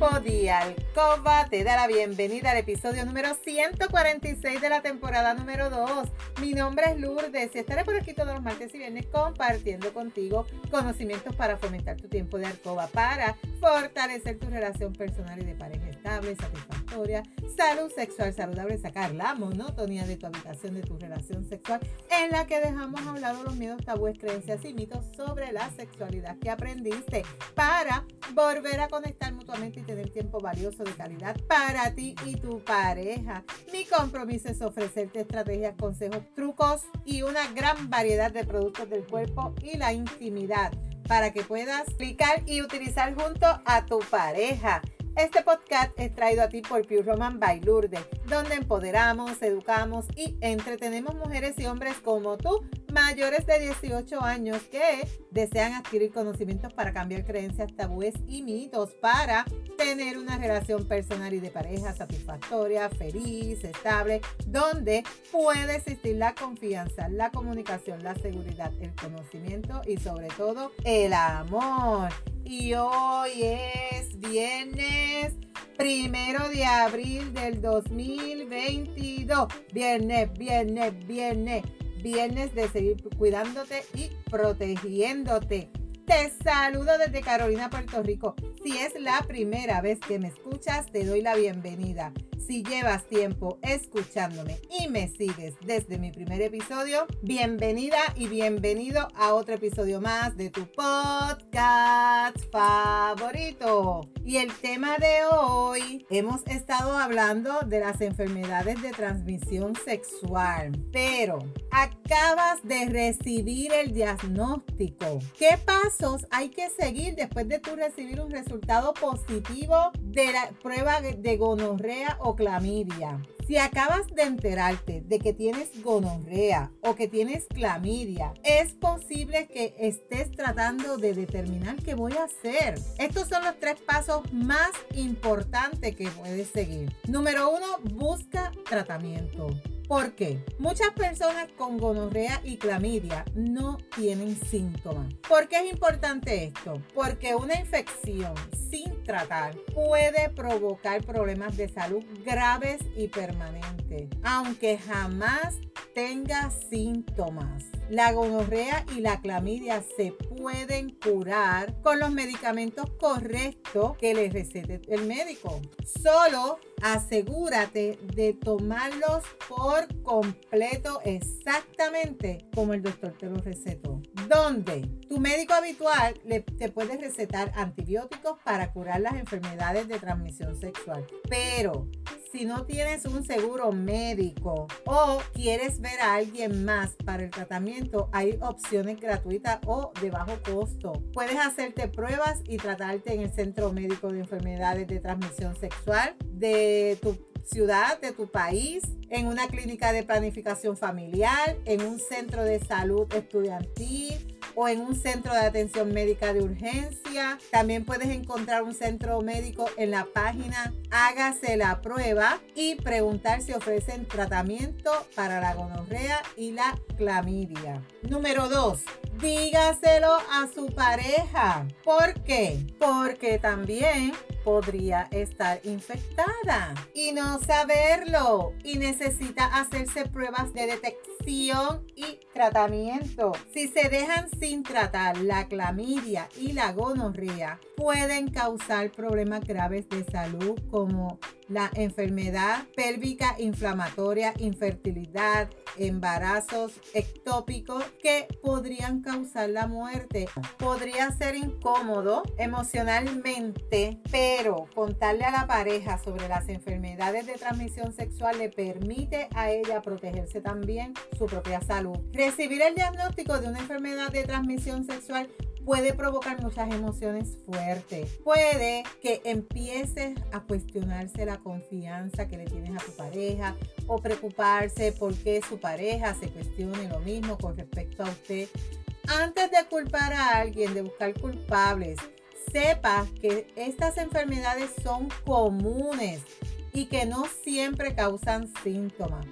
de Alcoba te da la bienvenida al episodio número 146 de la temporada número 2. Mi nombre es Lourdes y estaré por aquí todos los martes y viernes compartiendo contigo conocimientos para fomentar tu tiempo de Alcoba, para fortalecer tu relación personal y de pareja estable, satisfactoria, salud sexual saludable, sacar la monotonía de tu habitación, de tu relación sexual, en la que dejamos hablar los miedos, tabúes, creencias y mitos sobre la sexualidad que aprendiste para volver a conectar mutuamente y tener tiempo valioso de calidad para ti y tu pareja. Mi compromiso es ofrecerte estrategias, consejos, trucos y una gran variedad de productos del cuerpo y la intimidad para que puedas aplicar y utilizar junto a tu pareja. Este podcast es traído a ti por Pure Roman by donde empoderamos, educamos y entretenemos mujeres y hombres como tú, mayores de 18 años, que desean adquirir conocimientos para cambiar creencias, tabúes y mitos para tener una relación personal y de pareja satisfactoria, feliz, estable, donde puede existir la confianza, la comunicación, la seguridad, el conocimiento y sobre todo el amor y hoy es viernes primero de abril del 2022. Viernes, viernes, viernes, viernes de seguir cuidándote y protegiéndote. Te saludo desde Carolina, Puerto Rico. Si es la primera vez que me escuchas, te doy la bienvenida. Si llevas tiempo escuchándome y me sigues desde mi primer episodio, bienvenida y bienvenido a otro episodio más de tu podcast favorito. Y el tema de hoy, hemos estado hablando de las enfermedades de transmisión sexual, pero acabas de recibir el diagnóstico. ¿Qué pasos hay que seguir después de tu recibir un resultado positivo de la prueba de gonorrea o clamidia. Si acabas de enterarte de que tienes gonorrea o que tienes clamidia, es posible que estés tratando de determinar qué voy a hacer. Estos son los tres pasos más importantes que puedes seguir. Número uno, busca tratamiento. ¿Por qué? Muchas personas con gonorrea y clamidia no tienen síntomas. ¿Por qué es importante esto? Porque una infección sin tratar puede provocar problemas de salud graves y permanentes, aunque jamás tenga síntomas. La gonorrea y la clamidia se pueden curar con los medicamentos correctos que le recete el médico. Solo asegúrate de tomarlos por completo exactamente como el doctor te lo recetó. Donde tu médico habitual te puede recetar antibióticos para curar las enfermedades de transmisión sexual. Pero si no tienes un seguro médico o quieres ver a alguien más para el tratamiento, hay opciones gratuitas o de bajo costo. Puedes hacerte pruebas y tratarte en el Centro Médico de Enfermedades de Transmisión Sexual de tu ciudad, de tu país, en una clínica de planificación familiar, en un centro de salud estudiantil o en un centro de atención médica de urgencia. También puedes encontrar un centro médico en la página Hágase la prueba y preguntar si ofrecen tratamiento para la gonorrea y la clamidia. Número 2 dígaselo a su pareja. ¿Por qué? Porque también podría estar infectada y no saberlo y necesita hacerse pruebas de detección y tratamiento. Si se dejan sin tratar la clamidia y la gonorrea, pueden causar problemas graves de salud como la enfermedad pélvica inflamatoria, infertilidad, embarazos ectópicos que podrían causar la muerte. Podría ser incómodo emocionalmente, pero contarle a la pareja sobre las enfermedades de transmisión sexual le permite a ella protegerse también su propia salud. Recibir el diagnóstico de una enfermedad de transmisión sexual puede provocar muchas emociones fuertes. Puede que empieces a cuestionarse la confianza que le tienes a tu pareja o preocuparse porque su pareja se cuestione lo mismo con respecto a usted. Antes de culpar a alguien, de buscar culpables, sepa que estas enfermedades son comunes y que no siempre causan síntomas.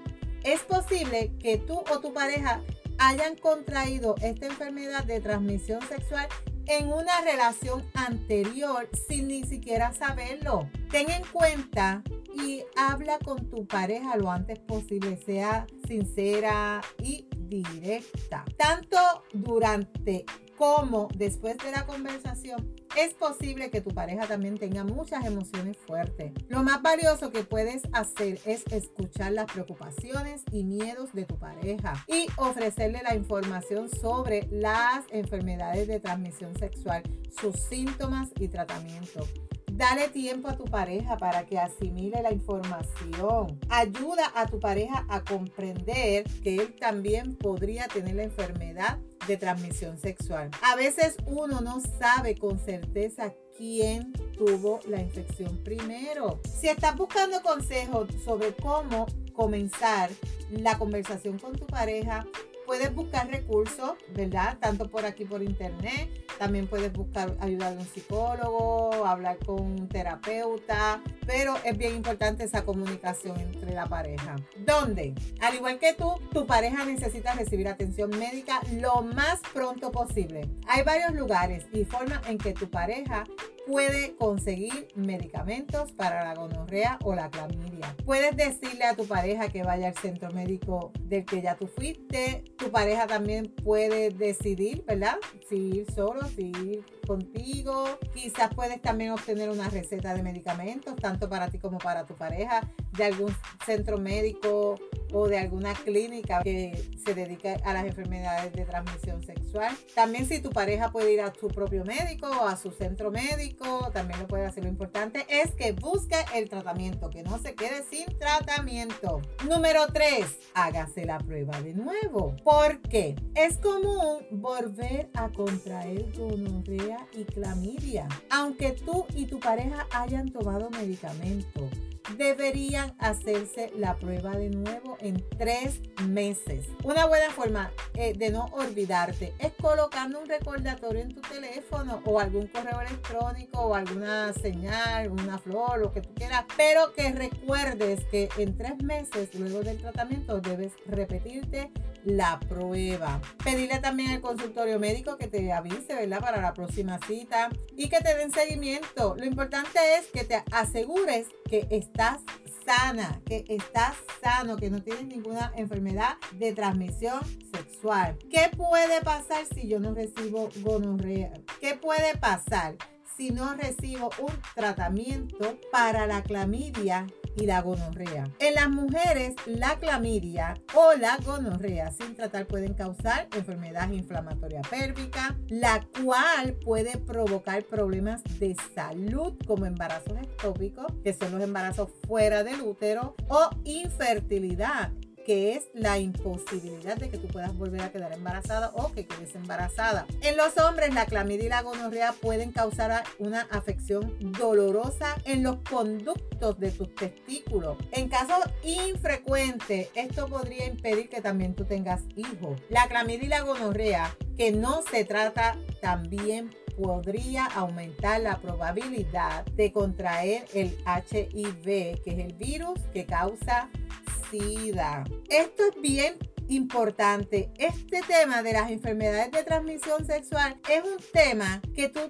Es posible que tú o tu pareja hayan contraído esta enfermedad de transmisión sexual en una relación anterior sin ni siquiera saberlo. Ten en cuenta y habla con tu pareja lo antes posible, sea sincera y directa. Tanto durante como después de la conversación, es posible que tu pareja también tenga muchas emociones fuertes. Lo más valioso que puedes hacer es escuchar las preocupaciones y miedos de tu pareja y ofrecerle la información sobre las enfermedades de transmisión sexual, sus síntomas y tratamiento. Dale tiempo a tu pareja para que asimile la información. Ayuda a tu pareja a comprender que él también podría tener la enfermedad de transmisión sexual. A veces uno no sabe con certeza quién tuvo la infección primero. Si estás buscando consejos sobre cómo comenzar la conversación con tu pareja, puedes buscar recursos, ¿verdad? Tanto por aquí por internet, también puedes buscar ayuda de un psicólogo, hablar con un terapeuta, pero es bien importante esa comunicación entre la pareja. ¿Dónde? Al igual que tú, tu pareja necesita recibir atención médica lo más pronto posible. Hay varios lugares y formas en que tu pareja puede conseguir medicamentos para la gonorrea o la clamidia. Puedes decirle a tu pareja que vaya al centro médico del que ya tú fuiste. Tu pareja también puede decidir, ¿verdad? Si ir solo, si ir contigo. Quizás puedes también obtener una receta de medicamentos, tanto para ti como para tu pareja, de algún centro médico o de alguna clínica que se dedica a las enfermedades de transmisión sexual. También si tu pareja puede ir a su propio médico o a su centro médico, también lo puede hacer. Lo importante es que busque el tratamiento, que no se quede sin tratamiento. Número 3, hágase la prueba de nuevo. porque Es común volver a contraer gonorrea y clamidia, aunque tú y tu pareja hayan tomado medicamento deberían hacerse la prueba de nuevo en tres meses. Una buena forma eh, de no olvidarte es colocando un recordatorio en tu teléfono o algún correo electrónico o alguna señal, una flor, lo que tú quieras, pero que recuerdes que en tres meses luego del tratamiento debes repetirte la prueba. Pedirle también al consultorio médico que te avise. Para la próxima cita y que te den seguimiento. Lo importante es que te asegures que estás sana, que estás sano, que no tienes ninguna enfermedad de transmisión sexual. ¿Qué puede pasar si yo no recibo gonorrea? ¿Qué puede pasar si no recibo un tratamiento para la clamidia y la gonorrea. En las mujeres, la clamidia o la gonorrea sin tratar pueden causar enfermedad inflamatoria pélvica, la cual puede provocar problemas de salud como embarazos ectópicos, que son los embarazos fuera del útero, o infertilidad que es la imposibilidad de que tú puedas volver a quedar embarazada o que quedes embarazada. En los hombres, la clamidia y la gonorrea pueden causar una afección dolorosa en los conductos de tus testículos. En casos infrecuentes, esto podría impedir que también tú tengas hijos. La clamidia y la gonorrea, que no se trata también podría aumentar la probabilidad de contraer el HIV, que es el virus que causa esto es bien importante. Este tema de las enfermedades de transmisión sexual es un tema que tú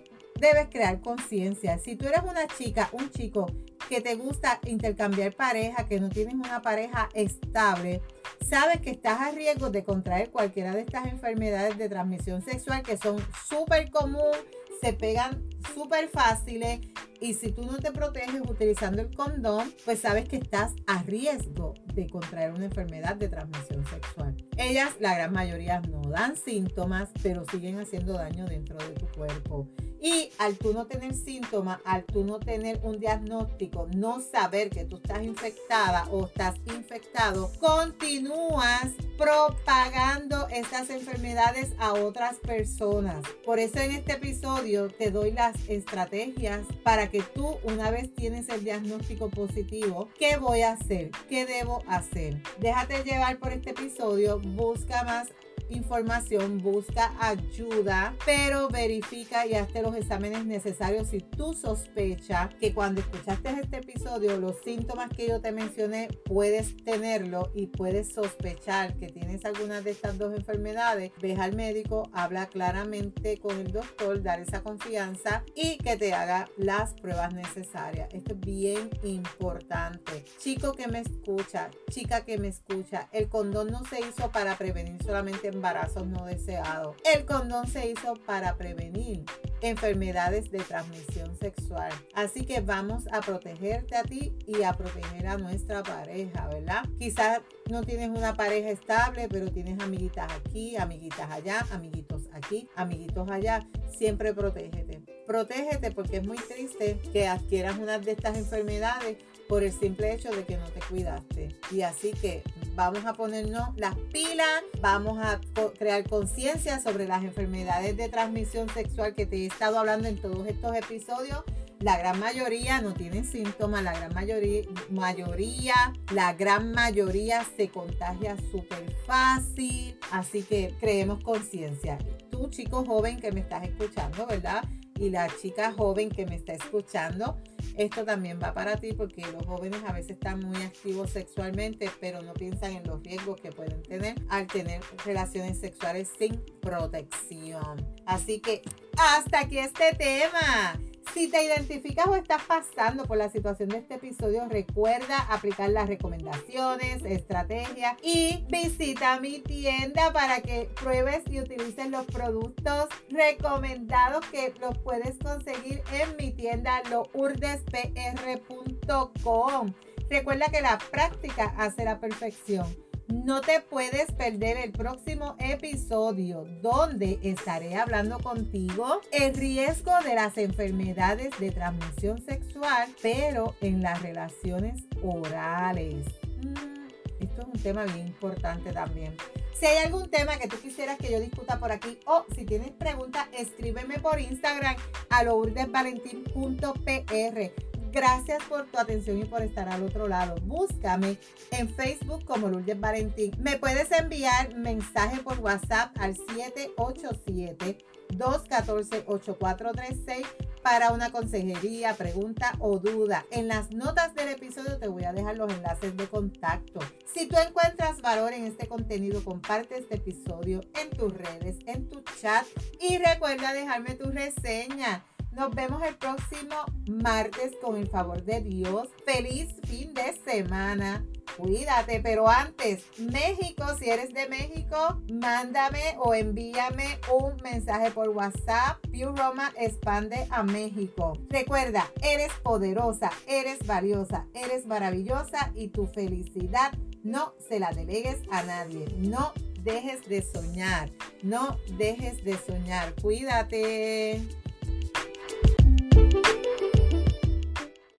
debes crear conciencia. Si tú eres una chica, un chico que te gusta intercambiar pareja, que no tienes una pareja estable, sabes que estás a riesgo de contraer cualquiera de estas enfermedades de transmisión sexual que son súper comunes, se pegan súper fáciles y si tú no te proteges utilizando el condón, pues sabes que estás a riesgo de contraer una enfermedad de transmisión sexual. Ellas, la gran mayoría, no dan síntomas, pero siguen haciendo daño dentro de tu cuerpo. Y al tú no tener síntomas, al tú no tener un diagnóstico, no saber que tú estás infectada o estás infectado, continúas propagando estas enfermedades a otras personas. Por eso en este episodio te doy las estrategias para que tú una vez tienes el diagnóstico positivo, ¿qué voy a hacer? ¿Qué debo hacer? Déjate llevar por este episodio, busca más información, busca ayuda, pero verifica y hazte los exámenes necesarios si tú sospechas que cuando escuchaste este episodio los síntomas que yo te mencioné puedes tenerlo y puedes sospechar que tienes alguna de estas dos enfermedades, ve al médico, habla claramente con el doctor, dar esa confianza y que te haga las pruebas necesarias. Esto es bien importante. Chico que me escucha, chica que me escucha, el condón no se hizo para prevenir solamente embarazos no deseados. El condón se hizo para prevenir enfermedades de transmisión sexual. Así que vamos a protegerte a ti y a proteger a nuestra pareja, ¿verdad? Quizás no tienes una pareja estable, pero tienes amiguitas aquí, amiguitas allá, amiguitos aquí, amiguitos allá. Siempre protégete. Protégete porque es muy triste que adquieras una de estas enfermedades por el simple hecho de que no te cuidaste. Y así que vamos a ponernos las pilas, vamos a crear conciencia sobre las enfermedades de transmisión sexual que te he estado hablando en todos estos episodios. La gran mayoría no tienen síntomas, la gran mayoría, mayoría la gran mayoría se contagia súper fácil. Así que creemos conciencia. Tú, chico joven que me estás escuchando, ¿verdad? Y la chica joven que me está escuchando, esto también va para ti porque los jóvenes a veces están muy activos sexualmente, pero no piensan en los riesgos que pueden tener al tener relaciones sexuales sin protección. Así que hasta aquí este tema. Si te identificas o estás pasando por la situación de este episodio, recuerda aplicar las recomendaciones, estrategias y visita mi tienda para que pruebes y utilices los productos recomendados que los puedes conseguir en mi tienda lourdespr.com. Recuerda que la práctica hace la perfección. No te puedes perder el próximo episodio donde estaré hablando contigo el riesgo de las enfermedades de transmisión sexual, pero en las relaciones orales. Mm, esto es un tema bien importante también. Si hay algún tema que tú quisieras que yo discuta por aquí o si tienes preguntas, escríbeme por Instagram a lourdesvalentín.pr. Gracias por tu atención y por estar al otro lado. Búscame en Facebook como Lourdes Valentín. Me puedes enviar mensaje por WhatsApp al 787-214-8436 para una consejería, pregunta o duda. En las notas del episodio te voy a dejar los enlaces de contacto. Si tú encuentras valor en este contenido, comparte este episodio en tus redes, en tu chat y recuerda dejarme tu reseña. Nos vemos el próximo martes con el favor de Dios. Feliz fin de semana. Cuídate, pero antes, México, si eres de México, mándame o envíame un mensaje por WhatsApp. Pure Roma expande a México. Recuerda, eres poderosa, eres valiosa, eres maravillosa y tu felicidad no se la delegues a nadie. No dejes de soñar. No dejes de soñar. Cuídate.